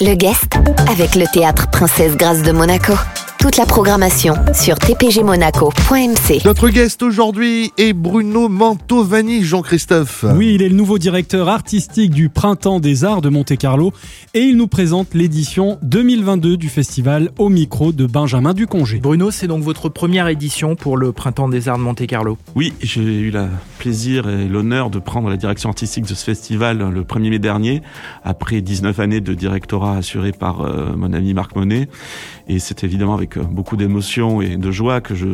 Le guest avec le théâtre Princesse Grâce de Monaco. Toute la programmation sur tpgmonaco.mc. Notre guest aujourd'hui est Bruno Mantovani, Jean-Christophe. Oui, il est le nouveau directeur artistique du Printemps des Arts de Monte-Carlo et il nous présente l'édition 2022 du festival au micro de Benjamin Ducongé. Bruno, c'est donc votre première édition pour le Printemps des Arts de Monte-Carlo. Oui, j'ai eu le plaisir et l'honneur de prendre la direction artistique de ce festival le 1er mai dernier, après 19 années de directorat assuré par euh, mon ami Marc Monet. Et c'est évidemment avec beaucoup d'émotion et de joie que je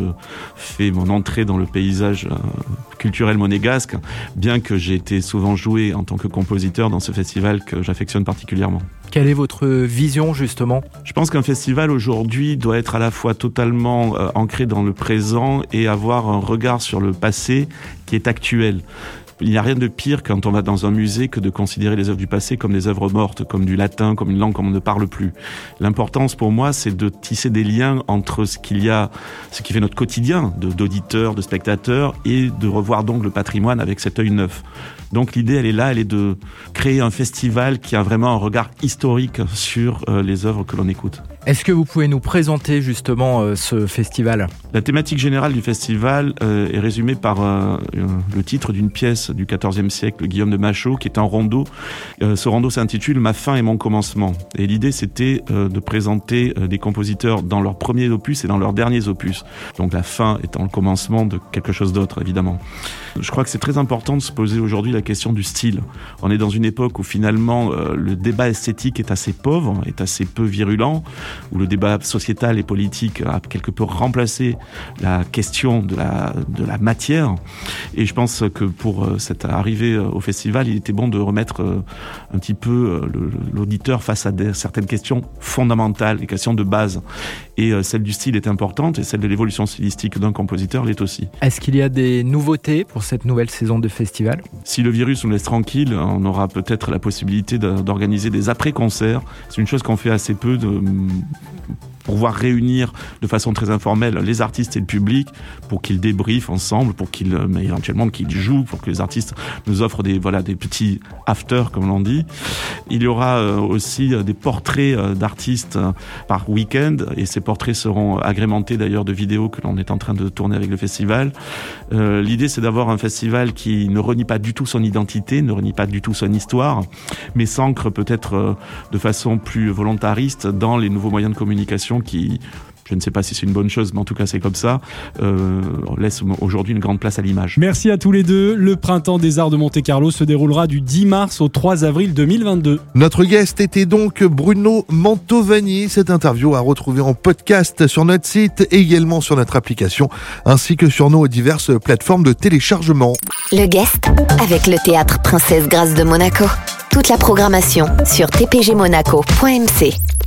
fais mon entrée dans le paysage euh, culturel monégasque, bien que j'ai été souvent joué en tant que compositeur dans ce festival que j'affectionne particulièrement. Quelle est votre vision justement? Je pense qu'un festival aujourd'hui doit être à la fois totalement euh, ancré dans le présent et avoir un regard sur le passé qui est actuel. Il n'y a rien de pire quand on va dans un musée que de considérer les œuvres du passé comme des œuvres mortes, comme du latin, comme une langue qu'on ne parle plus. L'importance pour moi, c'est de tisser des liens entre ce qu'il y a, ce qui fait notre quotidien d'auditeurs, de, spectateurs, et de revoir donc le patrimoine avec cet œil neuf. Donc l'idée, elle est là, elle est de créer un festival qui a vraiment un regard historique sur euh, les œuvres que l'on écoute. Est-ce que vous pouvez nous présenter justement euh, ce festival? La thématique générale du festival euh, est résumée par euh, le titre d'une pièce du XIVe siècle, Guillaume de Machaut, qui est un rondeau. ce rondeau s'intitule Ma fin et mon commencement. Et l'idée, c'était de présenter des compositeurs dans leurs premiers opus et dans leurs derniers opus. Donc la fin étant le commencement de quelque chose d'autre, évidemment. Je crois que c'est très important de se poser aujourd'hui la question du style. On est dans une époque où finalement le débat esthétique est assez pauvre, est assez peu virulent où le débat sociétal et politique a quelque peu remplacé la question de la, de la matière. Et je pense que pour euh, cette arrivée euh, au festival, il était bon de remettre euh, un petit peu l'auditeur face à certaines questions fondamentales, les questions de base. Et celle du style est importante et celle de l'évolution stylistique d'un compositeur l'est aussi. Est-ce qu'il y a des nouveautés pour cette nouvelle saison de festival? Si le virus nous laisse tranquille, on aura peut-être la possibilité d'organiser des après-concerts. C'est une chose qu'on fait assez peu de pour voir réunir de façon très informelle les artistes et le public pour qu'ils débriefent ensemble, pour qu'ils euh, éventuellement qu'ils jouent, pour que les artistes nous offrent des voilà des petits after comme l'on dit. Il y aura euh, aussi euh, des portraits d'artistes par week-end et ces portraits seront agrémentés d'ailleurs de vidéos que l'on est en train de tourner avec le festival. L'idée c'est d'avoir un festival qui ne renie pas du tout son identité, ne renie pas du tout son histoire, mais s'ancre peut-être de façon plus volontariste dans les nouveaux moyens de communication qui je ne sais pas si c'est une bonne chose, mais en tout cas c'est comme ça, euh, laisse aujourd'hui une grande place à l'image. Merci à tous les deux. Le printemps des arts de Monte-Carlo se déroulera du 10 mars au 3 avril 2022. Notre guest était donc Bruno Mantovani. Cette interview à retrouver en podcast sur notre site et également sur notre application, ainsi que sur nos diverses plateformes de téléchargement. Le guest avec le théâtre Princesse Grâce de Monaco. Toute la programmation sur tpgmonaco.mc.